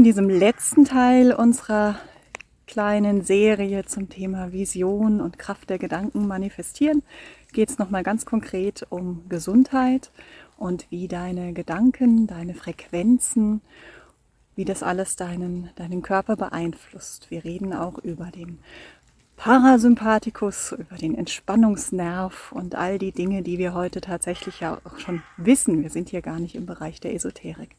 In diesem letzten Teil unserer kleinen Serie zum Thema Vision und Kraft der Gedanken manifestieren geht es nochmal ganz konkret um Gesundheit und wie deine Gedanken, deine Frequenzen, wie das alles deinen, deinen Körper beeinflusst. Wir reden auch über den Parasympathikus, über den Entspannungsnerv und all die Dinge, die wir heute tatsächlich ja auch schon wissen. Wir sind hier gar nicht im Bereich der Esoterik.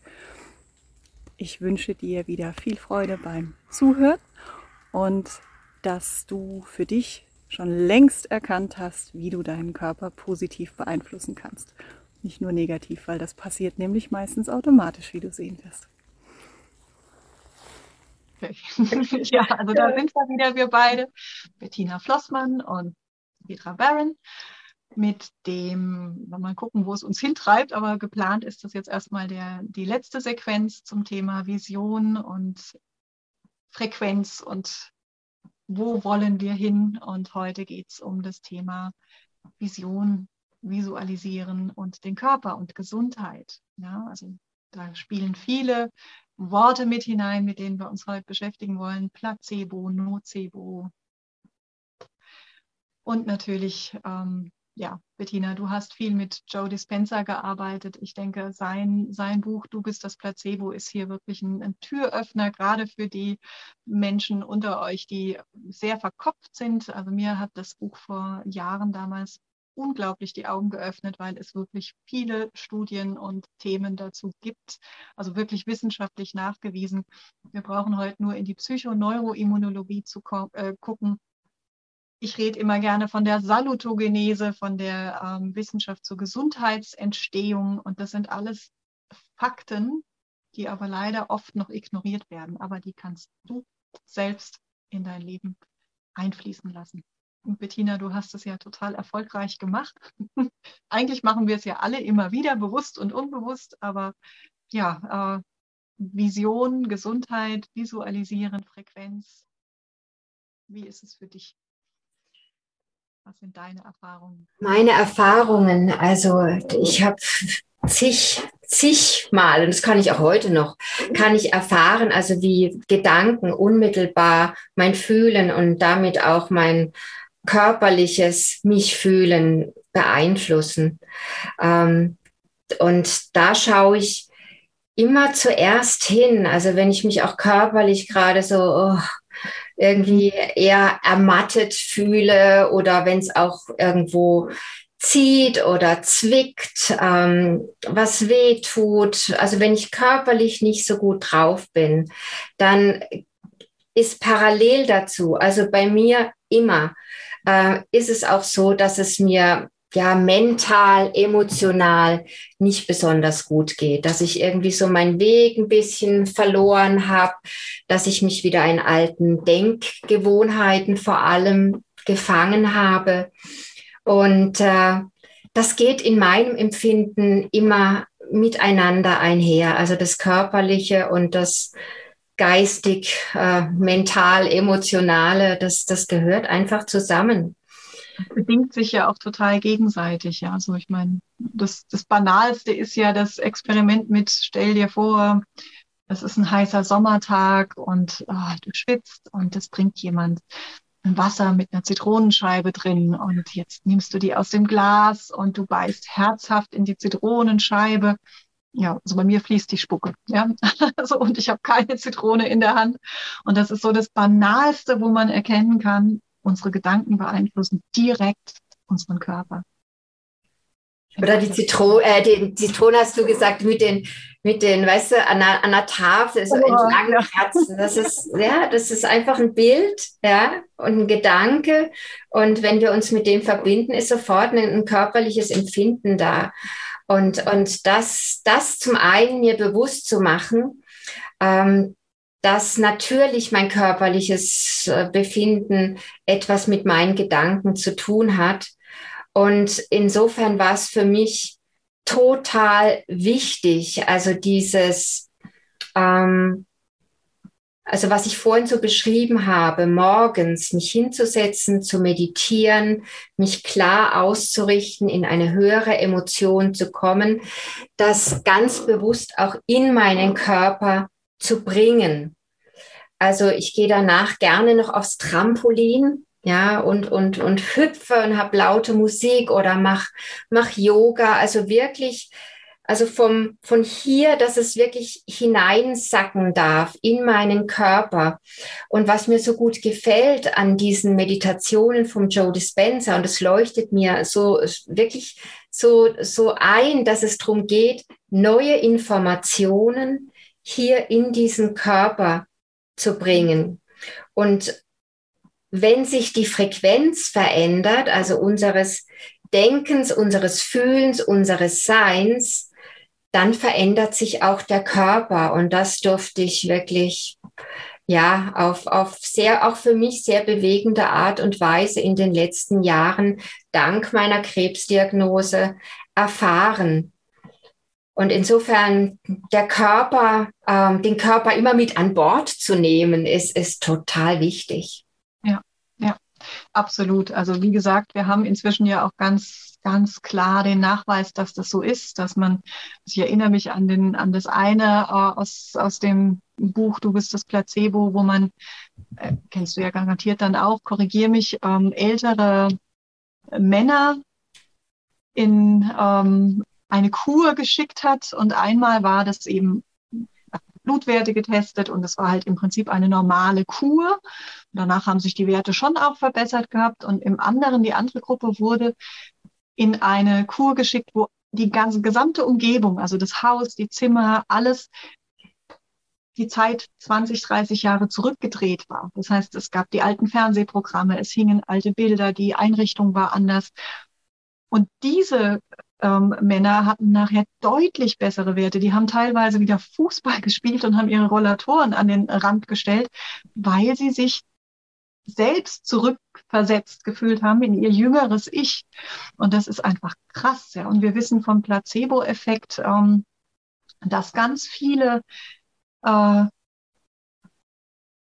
Ich wünsche dir wieder viel Freude beim Zuhören und dass du für dich schon längst erkannt hast, wie du deinen Körper positiv beeinflussen kannst. Nicht nur negativ, weil das passiert nämlich meistens automatisch, wie du sehen wirst. ja, also da sind wir wieder, wir beide, Bettina Flossmann und Petra Barron mit dem, mal gucken, wo es uns hintreibt, aber geplant ist das jetzt erstmal der, die letzte Sequenz zum Thema Vision und Frequenz und wo wollen wir hin. Und heute geht es um das Thema Vision, Visualisieren und den Körper und Gesundheit. Ja, also da spielen viele Worte mit hinein, mit denen wir uns heute beschäftigen wollen. Placebo, Nocebo. Und natürlich ähm, ja, Bettina, du hast viel mit Joe Dispenza gearbeitet. Ich denke, sein, sein Buch Du bist das Placebo ist hier wirklich ein, ein, Türöffner, gerade für die Menschen unter euch, die sehr verkopft sind. Also mir hat das Buch vor Jahren damals unglaublich die Augen geöffnet, weil es wirklich viele Studien und Themen dazu gibt, also wirklich wissenschaftlich nachgewiesen. Wir brauchen heute nur in die Psychoneuroimmunologie zu äh, gucken ich rede immer gerne von der Salutogenese, von der ähm, Wissenschaft zur Gesundheitsentstehung. Und das sind alles Fakten, die aber leider oft noch ignoriert werden. Aber die kannst du selbst in dein Leben einfließen lassen. Und Bettina, du hast es ja total erfolgreich gemacht. Eigentlich machen wir es ja alle immer wieder, bewusst und unbewusst. Aber ja, äh, Vision, Gesundheit, Visualisieren, Frequenz. Wie ist es für dich? Was sind deine Erfahrungen? Meine Erfahrungen, also ich habe zig, zigmal, und das kann ich auch heute noch, kann ich erfahren, also wie Gedanken unmittelbar mein Fühlen und damit auch mein körperliches mich fühlen beeinflussen. Ähm, und da schaue ich immer zuerst hin, also wenn ich mich auch körperlich gerade so oh, irgendwie eher ermattet fühle oder wenn es auch irgendwo zieht oder zwickt, ähm, was weh tut. Also wenn ich körperlich nicht so gut drauf bin, dann ist parallel dazu, also bei mir immer, äh, ist es auch so, dass es mir ja mental, emotional nicht besonders gut geht, dass ich irgendwie so meinen Weg ein bisschen verloren habe, dass ich mich wieder in alten Denkgewohnheiten vor allem gefangen habe. Und äh, das geht in meinem Empfinden immer miteinander einher, also das Körperliche und das geistig, äh, mental, emotionale, das, das gehört einfach zusammen bedingt sich ja auch total gegenseitig. Ja, also ich meine, das, das Banalste ist ja das Experiment mit, stell dir vor, es ist ein heißer Sommertag und oh, du schwitzt und es bringt jemand ein Wasser mit einer Zitronenscheibe drin und jetzt nimmst du die aus dem Glas und du beißt herzhaft in die Zitronenscheibe. Ja, also bei mir fließt die Spucke, ja, also und ich habe keine Zitrone in der Hand und das ist so das Banalste, wo man erkennen kann, unsere Gedanken beeinflussen direkt unseren Körper. Oder die Zitrone, äh, den Zitrone hast du gesagt, mit den, mit den, weißt du, an der, an der Tafel, so oh, entlang ja. Herzen. Das ist, ja, das ist einfach ein Bild, ja, und ein Gedanke. Und wenn wir uns mit dem verbinden, ist sofort ein, ein körperliches Empfinden da. Und, und das, das zum einen mir bewusst zu machen, ähm, dass natürlich mein körperliches äh, Befinden etwas mit meinen Gedanken zu tun hat. Und insofern war es für mich total wichtig, also dieses, ähm, also was ich vorhin so beschrieben habe, morgens mich hinzusetzen, zu meditieren, mich klar auszurichten, in eine höhere Emotion zu kommen, das ganz bewusst auch in meinen Körper zu bringen. Also ich gehe danach gerne noch aufs Trampolin, ja, und, und, und hüpfe und habe laute Musik oder mach, mach Yoga. Also wirklich, also vom, von hier, dass es wirklich hineinsacken darf in meinen Körper. Und was mir so gut gefällt an diesen Meditationen vom Joe Dispenza, und es leuchtet mir so wirklich so, so ein, dass es darum geht, neue Informationen hier in diesen Körper zu bringen. Und wenn sich die Frequenz verändert, also unseres Denkens, unseres Fühlens, unseres Seins, dann verändert sich auch der Körper. Und das durfte ich wirklich, ja, auf, auf sehr, auch für mich sehr bewegende Art und Weise in den letzten Jahren dank meiner Krebsdiagnose erfahren. Und insofern der Körper, ähm, den Körper immer mit an Bord zu nehmen, ist, ist total wichtig. Ja, ja, absolut. Also wie gesagt, wir haben inzwischen ja auch ganz, ganz klar den Nachweis, dass das so ist, dass man, ich erinnere mich an den, an das eine äh, aus, aus dem Buch Du bist das Placebo, wo man, äh, kennst du ja garantiert dann auch, korrigier mich, ähm, ältere Männer in ähm, eine Kur geschickt hat. Und einmal war das eben Blutwerte getestet und es war halt im Prinzip eine normale Kur. Danach haben sich die Werte schon auch verbessert gehabt. Und im anderen, die andere Gruppe wurde in eine Kur geschickt, wo die ganze gesamte Umgebung, also das Haus, die Zimmer, alles die Zeit 20, 30 Jahre zurückgedreht war. Das heißt, es gab die alten Fernsehprogramme, es hingen alte Bilder, die Einrichtung war anders. Und diese ähm, Männer hatten nachher deutlich bessere Werte. Die haben teilweise wieder Fußball gespielt und haben ihre Rollatoren an den Rand gestellt, weil sie sich selbst zurückversetzt gefühlt haben in ihr jüngeres Ich. Und das ist einfach krass. Ja. Und wir wissen vom Placebo-Effekt, ähm, dass ganz viele äh,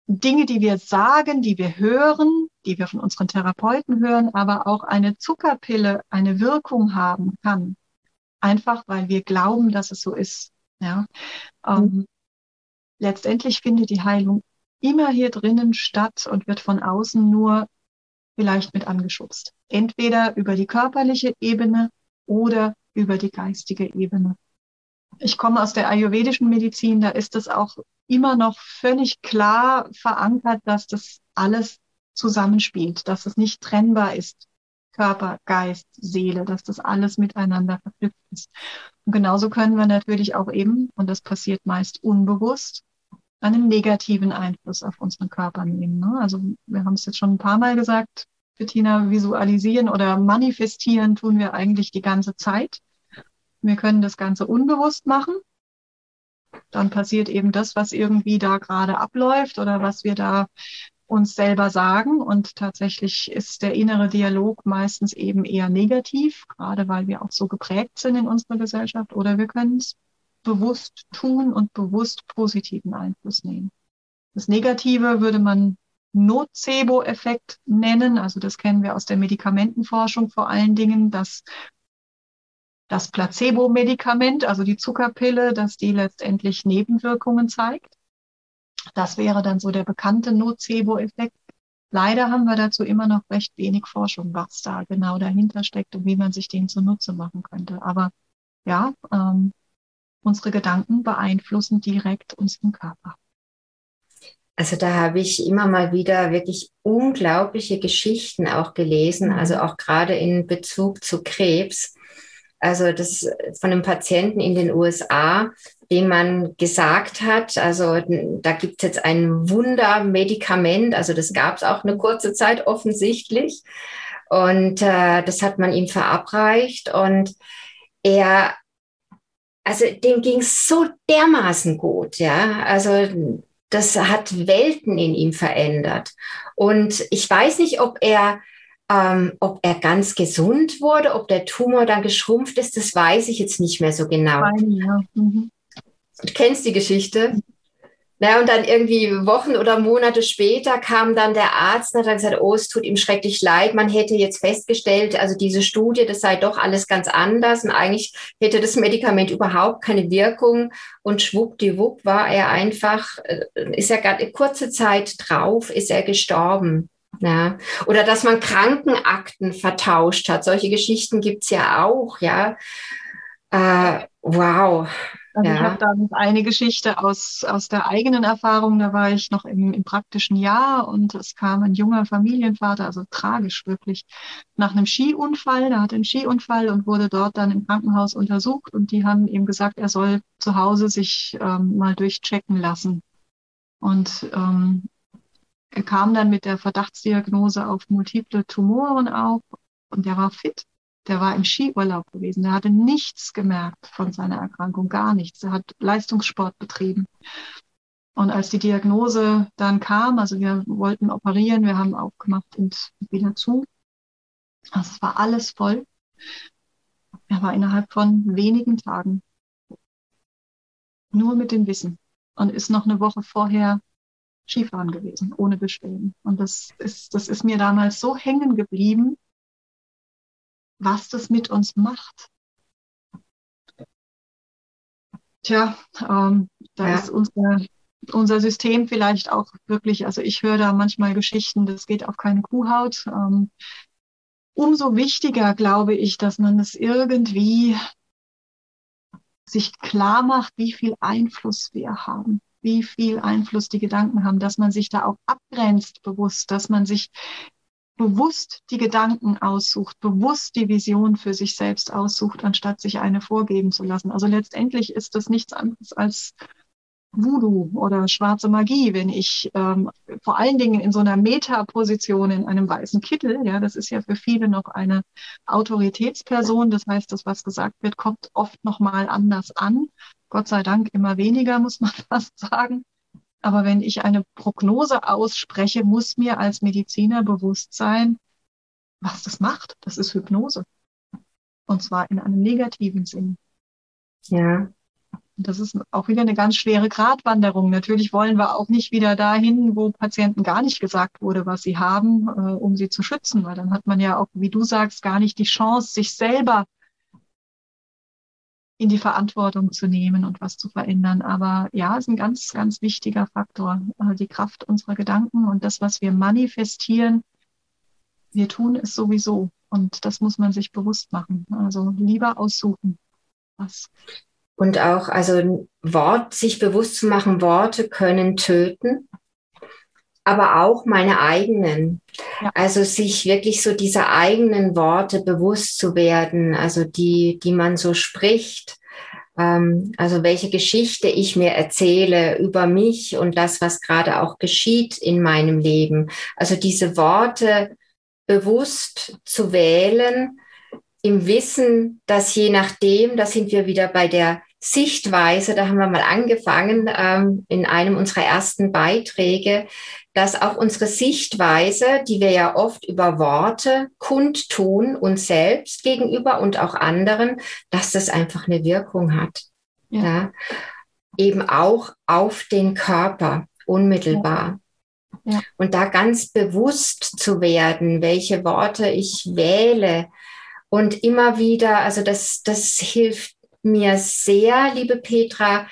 Dinge, die wir sagen, die wir hören, die wir von unseren Therapeuten hören, aber auch eine Zuckerpille eine Wirkung haben kann. Einfach weil wir glauben, dass es so ist. Ja. Ähm, mhm. letztendlich findet die Heilung immer hier drinnen statt und wird von außen nur vielleicht mit angeschubst. Entweder über die körperliche Ebene oder über die geistige Ebene. Ich komme aus der ayurvedischen Medizin, da ist es auch immer noch völlig klar verankert, dass das alles zusammenspielt, dass es nicht trennbar ist. Körper, Geist, Seele, dass das alles miteinander verknüpft ist. Und genauso können wir natürlich auch eben, und das passiert meist unbewusst, einen negativen Einfluss auf unseren Körper nehmen. Ne? Also wir haben es jetzt schon ein paar Mal gesagt, Bettina, visualisieren oder manifestieren tun wir eigentlich die ganze Zeit. Wir können das Ganze unbewusst machen. Dann passiert eben das, was irgendwie da gerade abläuft oder was wir da uns selber sagen. Und tatsächlich ist der innere Dialog meistens eben eher negativ, gerade weil wir auch so geprägt sind in unserer Gesellschaft. Oder wir können es bewusst tun und bewusst positiven Einfluss nehmen. Das Negative würde man Nocebo-Effekt nennen. Also das kennen wir aus der Medikamentenforschung vor allen Dingen, dass das Placebo-Medikament, also die Zuckerpille, dass die letztendlich Nebenwirkungen zeigt. Das wäre dann so der bekannte Nocebo-Effekt. Leider haben wir dazu immer noch recht wenig Forschung, was da genau dahinter steckt und wie man sich den zunutze machen könnte. Aber ja, ähm, unsere Gedanken beeinflussen direkt unseren Körper. Also da habe ich immer mal wieder wirklich unglaubliche Geschichten auch gelesen, also auch gerade in Bezug zu Krebs. Also das von einem Patienten in den USA, dem man gesagt hat, also da gibt es jetzt ein Wundermedikament, also das gab es auch eine kurze Zeit offensichtlich. Und äh, das hat man ihm verabreicht und er also dem ging es so dermaßen gut, ja. Also das hat Welten in ihm verändert. Und ich weiß nicht, ob er, ähm, ob er ganz gesund wurde, ob der Tumor dann geschrumpft ist, das weiß ich jetzt nicht mehr so genau. Ja. Mhm. Du kennst die Geschichte? Na, und dann irgendwie Wochen oder Monate später kam dann der Arzt und hat gesagt, oh, es tut ihm schrecklich leid. Man hätte jetzt festgestellt, also diese Studie, das sei doch alles ganz anders und eigentlich hätte das Medikament überhaupt keine Wirkung. Und schwuppdiwupp war er einfach, äh, ist er gerade kurze Zeit drauf, ist er gestorben. Ja. Oder dass man Krankenakten vertauscht hat. Solche Geschichten gibt's ja auch, ja. Äh, wow. Also ja. ich habe da eine Geschichte aus, aus der eigenen Erfahrung. Da war ich noch im, im praktischen Jahr und es kam ein junger Familienvater, also tragisch wirklich, nach einem Skiunfall. Der hatte einen Skiunfall und wurde dort dann im Krankenhaus untersucht und die haben ihm gesagt, er soll zu Hause sich ähm, mal durchchecken lassen. Und ähm, er kam dann mit der Verdachtsdiagnose auf multiple Tumoren auf und der war fit der war im Skiurlaub gewesen. Der hatte nichts gemerkt von seiner Erkrankung, gar nichts. Er hat Leistungssport betrieben. Und als die Diagnose dann kam, also wir wollten operieren, wir haben aufgemacht und wieder zu. Also es war alles voll. Er war innerhalb von wenigen Tagen nur mit dem Wissen und ist noch eine Woche vorher Skifahren gewesen, ohne Beschwerden. Und das ist, das ist mir damals so hängen geblieben, was das mit uns macht. Tja, ähm, da ja. ist unser, unser System vielleicht auch wirklich, also ich höre da manchmal Geschichten, das geht auf keine Kuhhaut. Ähm, umso wichtiger glaube ich, dass man es irgendwie sich klar macht, wie viel Einfluss wir haben, wie viel Einfluss die Gedanken haben, dass man sich da auch abgrenzt bewusst, dass man sich bewusst die Gedanken aussucht, bewusst die Vision für sich selbst aussucht, anstatt sich eine vorgeben zu lassen. Also letztendlich ist das nichts anderes als Voodoo oder schwarze Magie, wenn ich ähm, vor allen Dingen in so einer Metaposition in einem weißen Kittel, ja, das ist ja für viele noch eine Autoritätsperson, das heißt, das, was gesagt wird, kommt oft nochmal anders an. Gott sei Dank immer weniger, muss man fast sagen. Aber wenn ich eine Prognose ausspreche, muss mir als Mediziner bewusst sein, was das macht. Das ist Hypnose. Und zwar in einem negativen Sinn. Ja. Das ist auch wieder eine ganz schwere Gratwanderung. Natürlich wollen wir auch nicht wieder dahin, wo Patienten gar nicht gesagt wurde, was sie haben, äh, um sie zu schützen, weil dann hat man ja auch, wie du sagst, gar nicht die Chance, sich selber in die Verantwortung zu nehmen und was zu verändern. Aber ja, ist ein ganz, ganz wichtiger Faktor. Also die Kraft unserer Gedanken und das, was wir manifestieren, wir tun es sowieso. Und das muss man sich bewusst machen. Also lieber aussuchen. Was. Und auch, also Wort, sich bewusst zu machen, Worte können töten, aber auch meine eigenen. Ja. Also sich wirklich so dieser eigenen Worte bewusst zu werden, also die, die man so spricht. Ähm, also welche Geschichte ich mir erzähle über mich und das, was gerade auch geschieht in meinem Leben. Also diese Worte bewusst zu wählen, im Wissen, dass je nachdem, da sind wir wieder bei der Sichtweise, da haben wir mal angefangen ähm, in einem unserer ersten Beiträge, dass auch unsere Sichtweise, die wir ja oft über Worte kundtun, uns selbst gegenüber und auch anderen, dass das einfach eine Wirkung hat. Ja. ja? Eben auch auf den Körper unmittelbar. Ja. Ja. Und da ganz bewusst zu werden, welche Worte ich wähle und immer wieder, also das, das hilft mir sehr, liebe Petra,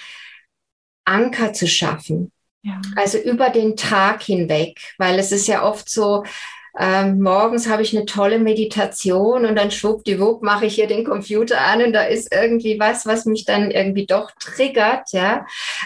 Anker zu schaffen. Ja. Also über den Tag hinweg, weil es ist ja oft so, ähm, morgens habe ich eine tolle Meditation und dann schwuppdiwupp mache ich hier den Computer an und da ist irgendwie was, was mich dann irgendwie doch triggert, ja.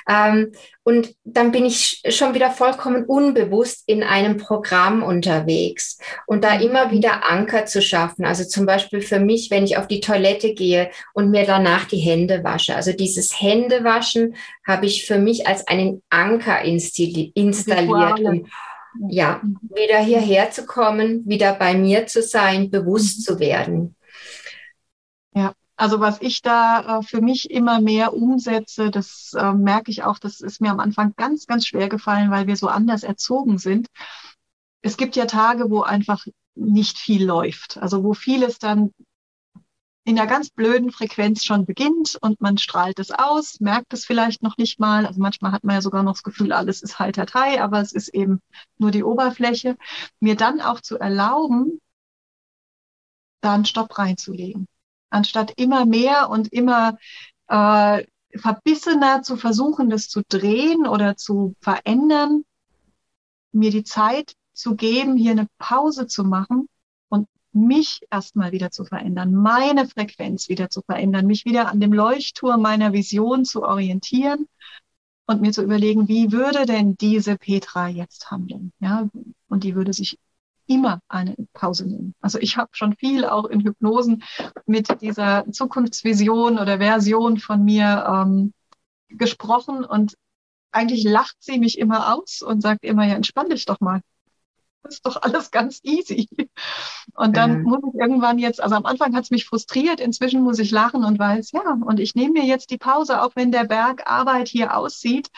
Ähm, und dann bin ich schon wieder vollkommen unbewusst in einem Programm unterwegs und da immer mhm. wieder Anker zu schaffen. Also zum Beispiel für mich, wenn ich auf die Toilette gehe und mir danach die Hände wasche. Also dieses Händewaschen habe ich für mich als einen Anker installiert. Um, ja, wieder hierher zu kommen, wieder bei mir zu sein, bewusst mhm. zu werden. Ja, Also was ich da äh, für mich immer mehr umsetze, das äh, merke ich auch, das ist mir am Anfang ganz, ganz schwer gefallen, weil wir so anders erzogen sind. Es gibt ja Tage, wo einfach nicht viel läuft. Also wo vieles dann in einer ganz blöden Frequenz schon beginnt und man strahlt es aus, merkt es vielleicht noch nicht mal. Also manchmal hat man ja sogar noch das Gefühl, alles ist Haltertei, aber es ist eben nur die Oberfläche. Mir dann auch zu erlauben, da einen Stopp reinzulegen anstatt immer mehr und immer äh, verbissener zu versuchen, das zu drehen oder zu verändern, mir die Zeit zu geben, hier eine Pause zu machen mich erstmal wieder zu verändern, meine Frequenz wieder zu verändern, mich wieder an dem Leuchtturm meiner Vision zu orientieren und mir zu überlegen, wie würde denn diese Petra jetzt handeln? Ja, und die würde sich immer eine Pause nehmen. Also ich habe schon viel auch in Hypnosen mit dieser Zukunftsvision oder Version von mir ähm, gesprochen und eigentlich lacht sie mich immer aus und sagt immer, ja, entspann dich doch mal. Das ist doch alles ganz easy. Und dann mhm. muss ich irgendwann jetzt, also am Anfang hat es mich frustriert, inzwischen muss ich lachen und weiß, ja, und ich nehme mir jetzt die Pause, auch wenn der Berg Arbeit hier aussieht,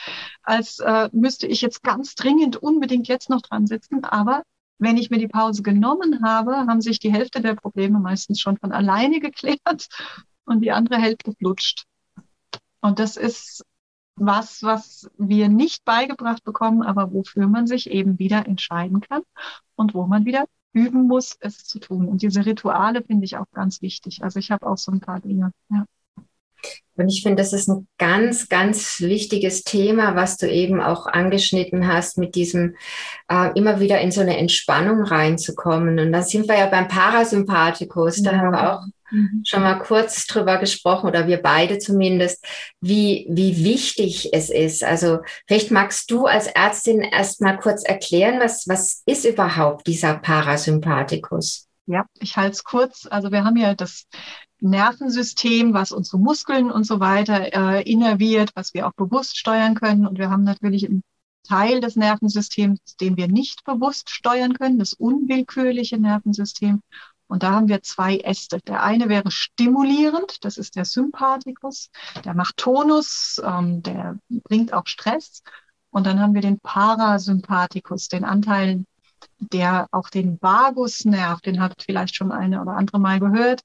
als äh, müsste ich jetzt ganz dringend unbedingt jetzt noch dran sitzen. Aber wenn ich mir die Pause genommen habe, haben sich die Hälfte der Probleme meistens schon von alleine geklärt und die andere Hälfte flutscht. Und das ist was, was wir nicht beigebracht bekommen, aber wofür man sich eben wieder entscheiden kann und wo man wieder üben muss, es zu tun. Und diese Rituale finde ich auch ganz wichtig. Also ich habe auch so ein paar Dinge. Ja. Und ich finde, das ist ein ganz, ganz wichtiges Thema, was du eben auch angeschnitten hast, mit diesem äh, immer wieder in so eine Entspannung reinzukommen. Und da sind wir ja beim Parasympathikus. Da ja. haben wir auch mhm. schon mal kurz drüber gesprochen, oder wir beide zumindest, wie, wie wichtig es ist. Also vielleicht magst du als Ärztin erst mal kurz erklären, was, was ist überhaupt dieser Parasympathikus? Ja, ich halte es kurz. Also wir haben ja das Nervensystem, was unsere Muskeln und so weiter äh, innerviert, was wir auch bewusst steuern können. Und wir haben natürlich einen Teil des Nervensystems, den wir nicht bewusst steuern können, das unwillkürliche Nervensystem. Und da haben wir zwei Äste. Der eine wäre stimulierend, das ist der Sympathikus, der macht Tonus, ähm, der bringt auch Stress. Und dann haben wir den Parasympathikus, den Anteil, der auch den Vagusnerv, den habt vielleicht schon eine oder andere Mal gehört,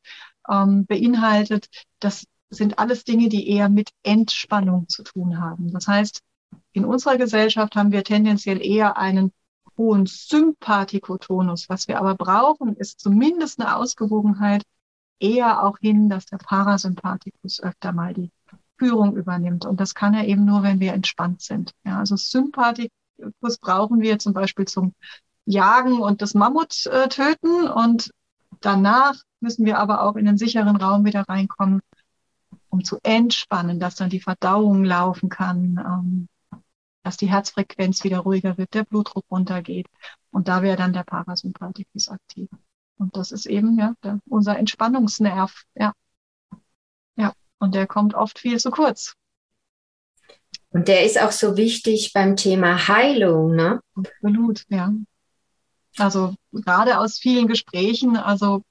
ähm, beinhaltet, das sind alles Dinge, die eher mit Entspannung zu tun haben. Das heißt, in unserer Gesellschaft haben wir tendenziell eher einen hohen Sympathikotonus. Was wir aber brauchen, ist zumindest eine Ausgewogenheit eher auch hin, dass der Parasympathikus öfter mal die Führung übernimmt. Und das kann er eben nur, wenn wir entspannt sind. Ja, also Sympathikus brauchen wir zum Beispiel zum Jagen und das Mammut äh, töten und Danach müssen wir aber auch in den sicheren Raum wieder reinkommen, um zu entspannen, dass dann die Verdauung laufen kann, ähm, dass die Herzfrequenz wieder ruhiger wird, der Blutdruck runtergeht. Und da wäre dann der Parasympathikus aktiv. Und das ist eben ja der, unser Entspannungsnerv. Ja. ja. Und der kommt oft viel zu kurz. Und der ist auch so wichtig beim Thema Heilung, ne? Absolut, ja. Also gerade aus vielen Gesprächen, also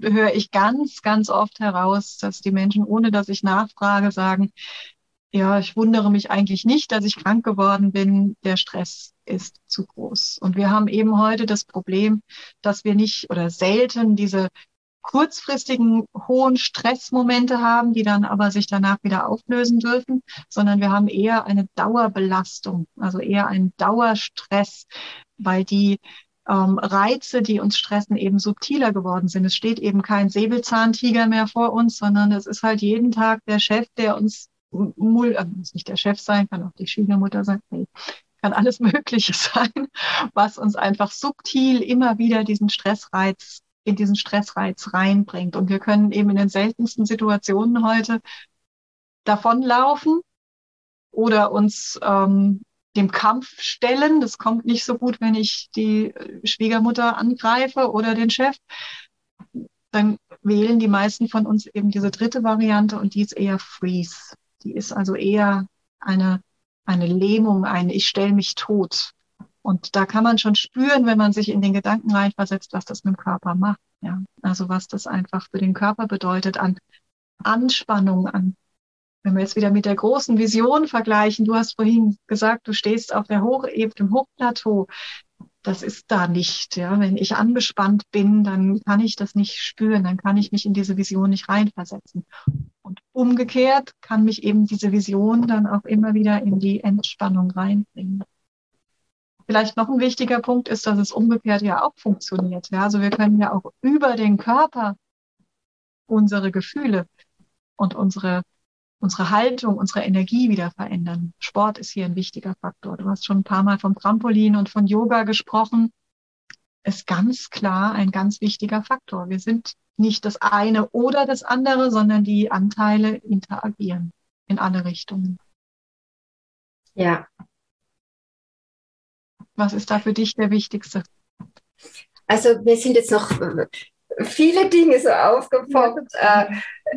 höre ich ganz, ganz oft heraus, dass die Menschen, ohne dass ich nachfrage, sagen, ja, ich wundere mich eigentlich nicht, dass ich krank geworden bin. Der Stress ist zu groß. Und wir haben eben heute das Problem, dass wir nicht oder selten diese kurzfristigen hohen Stressmomente haben, die dann aber sich danach wieder auflösen dürfen, sondern wir haben eher eine Dauerbelastung, also eher einen Dauerstress, weil die ähm, Reize, die uns stressen, eben subtiler geworden sind. Es steht eben kein Säbelzahntiger mehr vor uns, sondern es ist halt jeden Tag der Chef, der uns mul äh, muss nicht der Chef sein, kann auch die Schwiegermutter sein, nee, kann alles Mögliche sein, was uns einfach subtil immer wieder diesen Stressreiz in diesen Stressreiz reinbringt. Und wir können eben in den seltensten Situationen heute davonlaufen oder uns ähm, dem Kampf stellen. Das kommt nicht so gut, wenn ich die Schwiegermutter angreife oder den Chef. Dann wählen die meisten von uns eben diese dritte Variante und die ist eher Freeze. Die ist also eher eine, eine Lähmung, ein Ich stelle mich tot. Und da kann man schon spüren, wenn man sich in den Gedanken reinversetzt, was das mit dem Körper macht. Ja, also was das einfach für den Körper bedeutet an Anspannung an. Wenn wir jetzt wieder mit der großen Vision vergleichen, du hast vorhin gesagt, du stehst auf der Hochebene, im Hochplateau. Das ist da nicht. Ja, wenn ich angespannt bin, dann kann ich das nicht spüren, dann kann ich mich in diese Vision nicht reinversetzen. Und umgekehrt kann mich eben diese Vision dann auch immer wieder in die Entspannung reinbringen. Vielleicht noch ein wichtiger Punkt ist, dass es umgekehrt ja auch funktioniert. Ja, also wir können ja auch über den Körper unsere Gefühle und unsere, unsere Haltung, unsere Energie wieder verändern. Sport ist hier ein wichtiger Faktor. Du hast schon ein paar Mal vom Trampolin und von Yoga gesprochen. Ist ganz klar ein ganz wichtiger Faktor. Wir sind nicht das eine oder das andere, sondern die Anteile interagieren in alle Richtungen. Ja. Was ist da für dich der wichtigste? Also mir sind jetzt noch viele Dinge so aufgepoppt. Äh,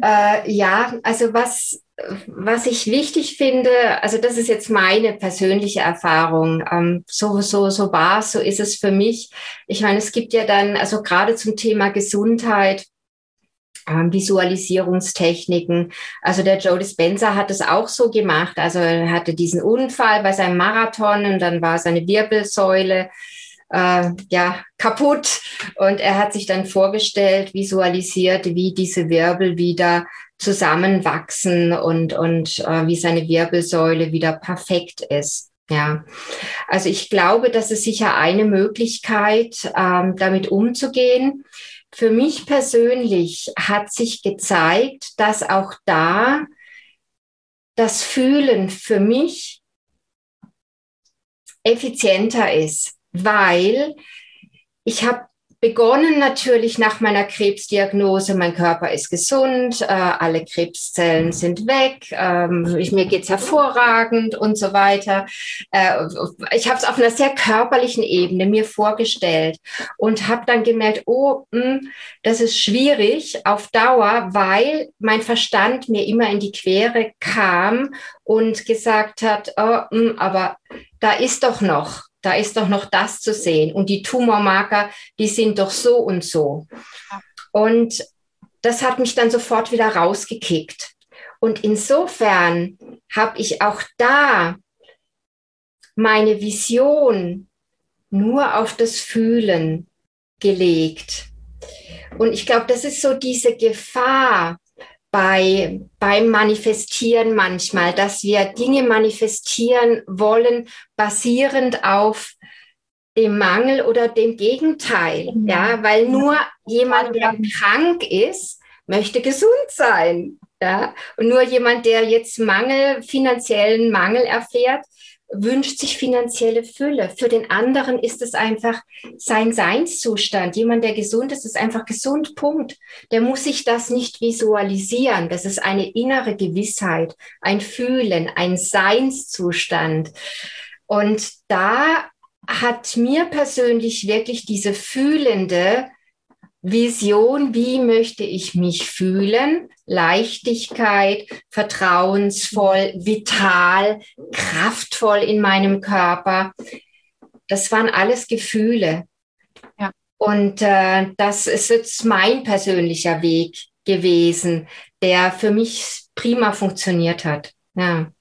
äh, ja, also was, was ich wichtig finde, also das ist jetzt meine persönliche Erfahrung. Ähm, so, so, so war es, so ist es für mich. Ich meine, es gibt ja dann, also gerade zum Thema Gesundheit, ähm, Visualisierungstechniken. Also der Joe Dispenza hat es auch so gemacht. Also er hatte diesen Unfall bei seinem Marathon und dann war seine Wirbelsäule äh, ja kaputt und er hat sich dann vorgestellt, visualisiert, wie diese Wirbel wieder zusammenwachsen und und äh, wie seine Wirbelsäule wieder perfekt ist. Ja, also ich glaube, das ist sicher eine Möglichkeit, ähm, damit umzugehen. Für mich persönlich hat sich gezeigt, dass auch da das Fühlen für mich effizienter ist, weil ich habe begonnen natürlich nach meiner Krebsdiagnose, mein Körper ist gesund, äh, alle Krebszellen sind weg, ähm, ich, mir geht's hervorragend und so weiter. Äh, ich habe es auf einer sehr körperlichen Ebene mir vorgestellt und habe dann gemerkt, oh, mh, hm, das ist schwierig auf Dauer, weil mein Verstand mir immer in die Quere kam und gesagt hat, oh, mh, hm, aber da ist doch noch da ist doch noch das zu sehen. Und die Tumormarker, die sind doch so und so. Und das hat mich dann sofort wieder rausgekickt. Und insofern habe ich auch da meine Vision nur auf das Fühlen gelegt. Und ich glaube, das ist so diese Gefahr, bei, beim Manifestieren manchmal, dass wir Dinge manifestieren wollen, basierend auf dem Mangel oder dem Gegenteil. Mhm. Ja, weil nur jemand, der krank ist, möchte gesund sein. Ja, und nur jemand, der jetzt Mangel, finanziellen Mangel erfährt, wünscht sich finanzielle Fülle. Für den anderen ist es einfach sein Seinszustand. Jemand, der gesund ist, ist einfach gesund, Punkt. Der muss sich das nicht visualisieren. Das ist eine innere Gewissheit, ein Fühlen, ein Seinszustand. Und da hat mir persönlich wirklich diese fühlende Vision, wie möchte ich mich fühlen? Leichtigkeit, vertrauensvoll, vital, kraftvoll in meinem Körper. Das waren alles Gefühle. Ja. Und äh, das ist jetzt mein persönlicher Weg gewesen, der für mich prima funktioniert hat. Ja.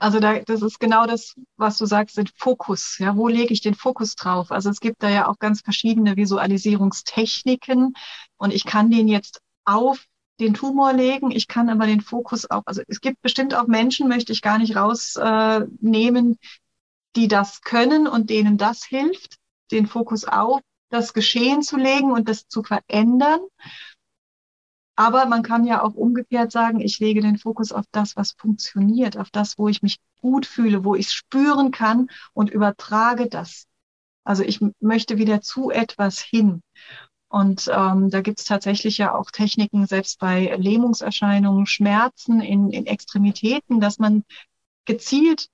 Also da, das ist genau das, was du sagst, den Fokus. Ja, wo lege ich den Fokus drauf? Also es gibt da ja auch ganz verschiedene Visualisierungstechniken und ich kann den jetzt auf den Tumor legen. Ich kann aber den Fokus auch, also es gibt bestimmt auch Menschen, möchte ich gar nicht rausnehmen, äh, die das können und denen das hilft, den Fokus auf das Geschehen zu legen und das zu verändern. Aber man kann ja auch umgekehrt sagen, ich lege den Fokus auf das, was funktioniert, auf das, wo ich mich gut fühle, wo ich es spüren kann und übertrage das. Also ich möchte wieder zu etwas hin. Und ähm, da gibt es tatsächlich ja auch Techniken, selbst bei Lähmungserscheinungen, Schmerzen in, in Extremitäten, dass man gezielt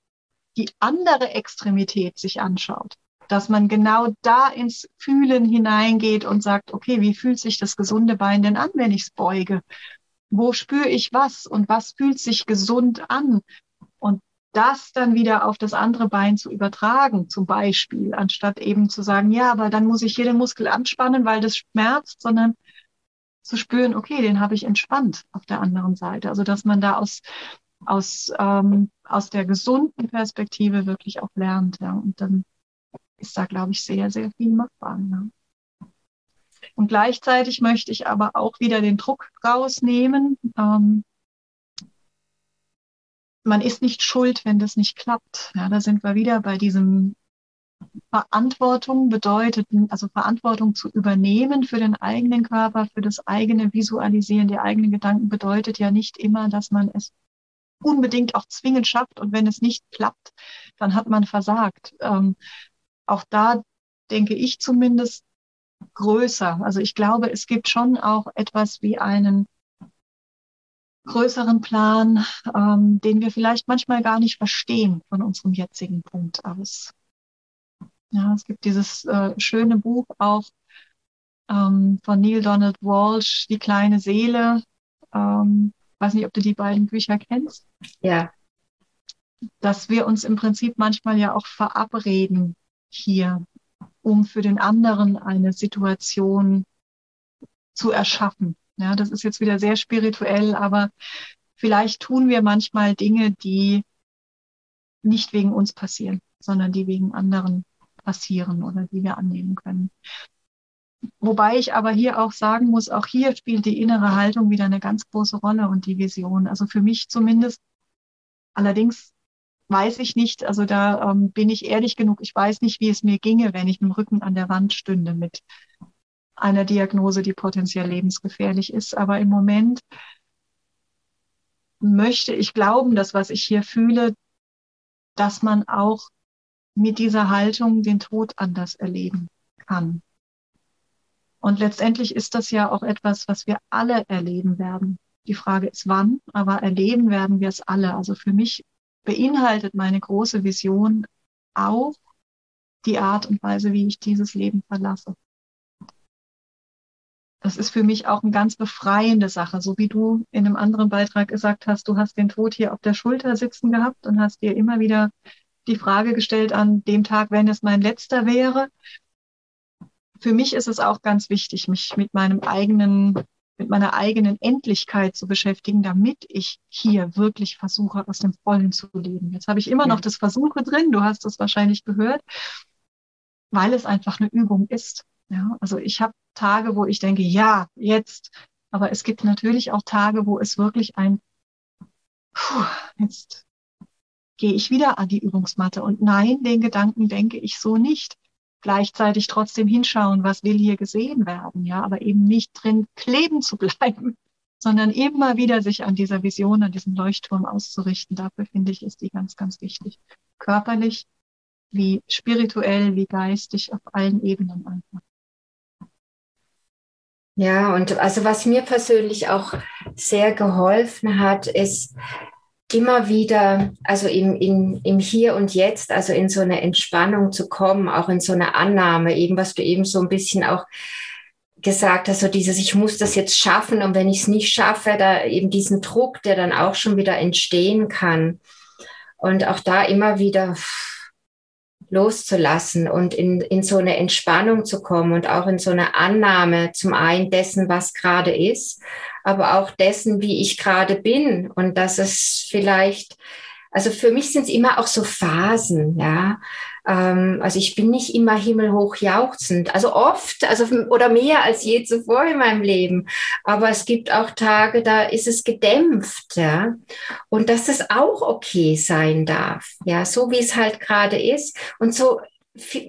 die andere Extremität sich anschaut dass man genau da ins Fühlen hineingeht und sagt, okay, wie fühlt sich das gesunde Bein denn an, wenn ich es beuge? Wo spüre ich was und was fühlt sich gesund an? Und das dann wieder auf das andere Bein zu übertragen, zum Beispiel, anstatt eben zu sagen, ja, aber dann muss ich jeden Muskel anspannen, weil das schmerzt, sondern zu spüren, okay, den habe ich entspannt auf der anderen Seite. Also dass man da aus, aus, ähm, aus der gesunden Perspektive wirklich auch lernt. Ja. Und dann ist da, glaube ich, sehr, sehr viel machbar. Ja. Und gleichzeitig möchte ich aber auch wieder den Druck rausnehmen. Ähm, man ist nicht schuld, wenn das nicht klappt. Ja, da sind wir wieder bei diesem Verantwortung bedeutet, also Verantwortung zu übernehmen für den eigenen Körper, für das eigene Visualisieren der eigenen Gedanken bedeutet ja nicht immer, dass man es unbedingt auch zwingend schafft und wenn es nicht klappt, dann hat man versagt. Ähm, auch da denke ich zumindest größer. Also ich glaube, es gibt schon auch etwas wie einen größeren Plan, ähm, den wir vielleicht manchmal gar nicht verstehen von unserem jetzigen Punkt aus. Ja, es gibt dieses äh, schöne Buch auch ähm, von Neil Donald Walsh, Die kleine Seele. Ähm, weiß nicht, ob du die beiden Bücher kennst. Ja. Dass wir uns im Prinzip manchmal ja auch verabreden hier, um für den anderen eine Situation zu erschaffen. Ja, das ist jetzt wieder sehr spirituell, aber vielleicht tun wir manchmal Dinge, die nicht wegen uns passieren, sondern die wegen anderen passieren oder die wir annehmen können. Wobei ich aber hier auch sagen muss, auch hier spielt die innere Haltung wieder eine ganz große Rolle und die Vision. Also für mich zumindest. Allerdings weiß ich nicht, also da ähm, bin ich ehrlich genug, ich weiß nicht, wie es mir ginge, wenn ich mit dem Rücken an der Wand stünde mit einer Diagnose, die potenziell lebensgefährlich ist. Aber im Moment möchte ich glauben, dass was ich hier fühle, dass man auch mit dieser Haltung den Tod anders erleben kann. Und letztendlich ist das ja auch etwas, was wir alle erleben werden. Die Frage ist wann, aber erleben werden wir es alle. Also für mich beinhaltet meine große Vision auch die Art und Weise, wie ich dieses Leben verlasse. Das ist für mich auch eine ganz befreiende Sache, so wie du in einem anderen Beitrag gesagt hast, du hast den Tod hier auf der Schulter sitzen gehabt und hast dir immer wieder die Frage gestellt an dem Tag, wenn es mein letzter wäre. Für mich ist es auch ganz wichtig, mich mit meinem eigenen, mit meiner eigenen Endlichkeit zu beschäftigen, damit ich hier wirklich versuche, aus dem Vollen zu leben. Jetzt habe ich immer ja. noch das Versuche drin, du hast es wahrscheinlich gehört, weil es einfach eine Übung ist. Ja, also ich habe Tage, wo ich denke, ja, jetzt. Aber es gibt natürlich auch Tage, wo es wirklich ein, puh, jetzt gehe ich wieder an die Übungsmatte. Und nein, den Gedanken denke ich so nicht. Gleichzeitig trotzdem hinschauen, was will hier gesehen werden, ja, aber eben nicht drin kleben zu bleiben, sondern immer wieder sich an dieser Vision, an diesem Leuchtturm auszurichten. Dafür finde ich, ist die ganz, ganz wichtig. Körperlich, wie spirituell, wie geistig, auf allen Ebenen einfach. Ja, und also was mir persönlich auch sehr geholfen hat, ist immer wieder, also im, im, im Hier und Jetzt, also in so eine Entspannung zu kommen, auch in so eine Annahme, eben was du eben so ein bisschen auch gesagt hast, so dieses, ich muss das jetzt schaffen und wenn ich es nicht schaffe, da eben diesen Druck, der dann auch schon wieder entstehen kann. Und auch da immer wieder loszulassen und in, in so eine Entspannung zu kommen und auch in so eine Annahme zum einen dessen, was gerade ist, aber auch dessen, wie ich gerade bin und dass es vielleicht, also für mich sind es immer auch so Phasen, ja. Ähm, also ich bin nicht immer himmelhoch jauchzend, also oft, also oder mehr als je zuvor in meinem Leben. Aber es gibt auch Tage, da ist es gedämpft, ja. Und dass es auch okay sein darf, ja, so wie es halt gerade ist. Und so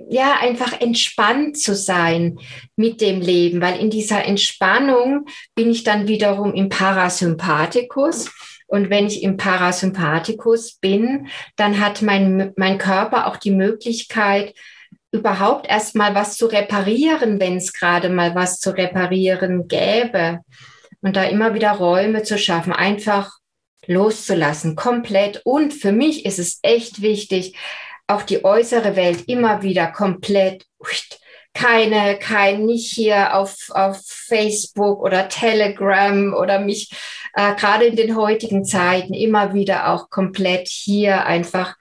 ja, einfach entspannt zu sein mit dem Leben, weil in dieser Entspannung bin ich dann wiederum im Parasympathikus. Und wenn ich im Parasympathikus bin, dann hat mein, mein Körper auch die Möglichkeit, überhaupt erstmal was zu reparieren, wenn es gerade mal was zu reparieren gäbe. Und da immer wieder Räume zu schaffen, einfach loszulassen, komplett. Und für mich ist es echt wichtig, auch die äußere Welt immer wieder komplett keine, kein, nicht hier auf, auf Facebook oder Telegram oder mich äh, gerade in den heutigen Zeiten immer wieder auch komplett hier einfach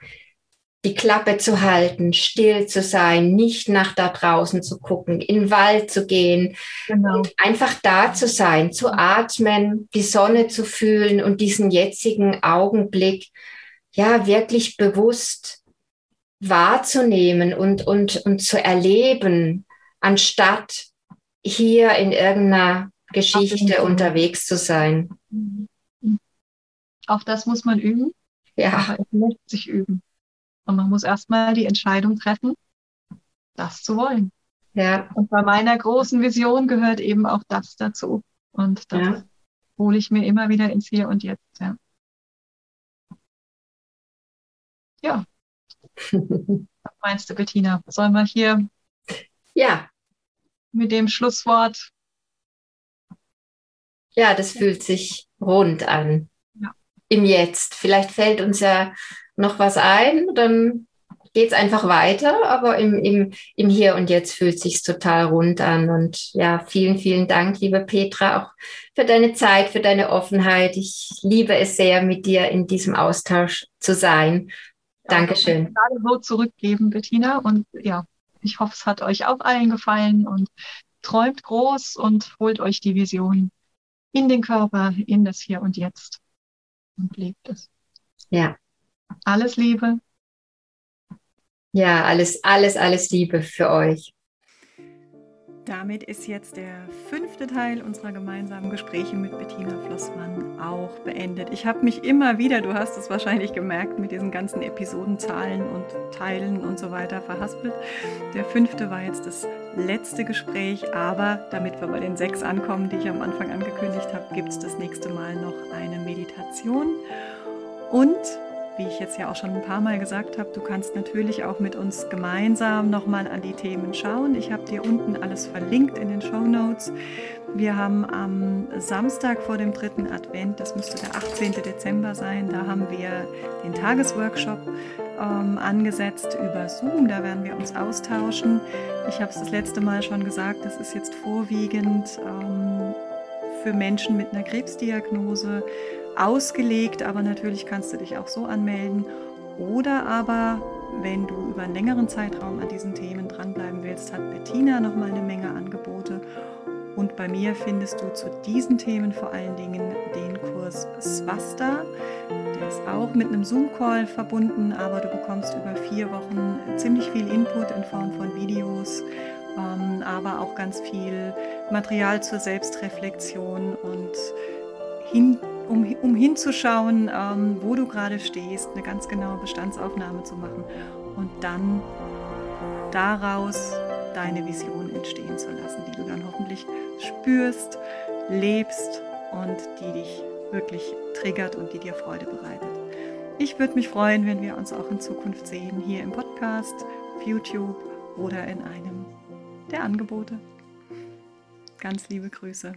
die Klappe zu halten, still zu sein, nicht nach da draußen zu gucken, in den Wald zu gehen, genau. einfach da zu sein, zu atmen, die Sonne zu fühlen und diesen jetzigen Augenblick ja wirklich bewusst wahrzunehmen und, und, und zu erleben, anstatt hier in irgendeiner Geschichte unterwegs zu sein. Auch das muss man üben. Ja. Aber es lässt sich üben. Und man muss erstmal die Entscheidung treffen, das zu wollen. Ja. Und bei meiner großen Vision gehört eben auch das dazu. Und das ja. hole ich mir immer wieder ins Hier und Jetzt. Ja. ja. Was meinst du, Bettina? Sollen wir hier ja. mit dem Schlusswort? Ja, das fühlt sich rund an. Ja. Im Jetzt. Vielleicht fällt uns ja noch was ein, dann geht es einfach weiter, aber im, im, im Hier und Jetzt fühlt sich total rund an. Und ja, vielen, vielen Dank, liebe Petra, auch für deine Zeit, für deine Offenheit. Ich liebe es sehr, mit dir in diesem Austausch zu sein. Dankeschön. Gerade so zurückgeben, Bettina. Und ja, ich hoffe, es hat euch auch allen gefallen und träumt groß und holt euch die Vision in den Körper, in das Hier und Jetzt und lebt es. Ja. Alles Liebe. Ja, alles, alles, alles Liebe für euch. Damit ist jetzt der fünfte Teil unserer gemeinsamen Gespräche mit Bettina Flossmann auch beendet. Ich habe mich immer wieder, du hast es wahrscheinlich gemerkt, mit diesen ganzen Episodenzahlen und Teilen und so weiter verhaspelt. Der fünfte war jetzt das letzte Gespräch, aber damit wir bei den sechs ankommen, die ich am Anfang angekündigt habe, gibt es das nächste Mal noch eine Meditation. Und wie ich jetzt ja auch schon ein paar Mal gesagt habe, du kannst natürlich auch mit uns gemeinsam nochmal an die Themen schauen. Ich habe dir unten alles verlinkt in den Show Notes. Wir haben am Samstag vor dem dritten Advent, das müsste der 18. Dezember sein, da haben wir den Tagesworkshop ähm, angesetzt über Zoom. Da werden wir uns austauschen. Ich habe es das letzte Mal schon gesagt, das ist jetzt vorwiegend ähm, für Menschen mit einer Krebsdiagnose ausgelegt, aber natürlich kannst du dich auch so anmelden. Oder aber, wenn du über einen längeren Zeitraum an diesen Themen dranbleiben willst, hat Bettina noch mal eine Menge Angebote. Und bei mir findest du zu diesen Themen vor allen Dingen den Kurs Swasta. Der ist auch mit einem Zoom-Call verbunden, aber du bekommst über vier Wochen ziemlich viel Input in Form von Videos, ähm, aber auch ganz viel Material zur Selbstreflexion und hin um, um hinzuschauen, ähm, wo du gerade stehst, eine ganz genaue Bestandsaufnahme zu machen und dann daraus deine Vision entstehen zu lassen, die du dann hoffentlich spürst, lebst und die dich wirklich triggert und die dir Freude bereitet. Ich würde mich freuen, wenn wir uns auch in Zukunft sehen, hier im Podcast, auf YouTube oder in einem der Angebote. Ganz liebe Grüße.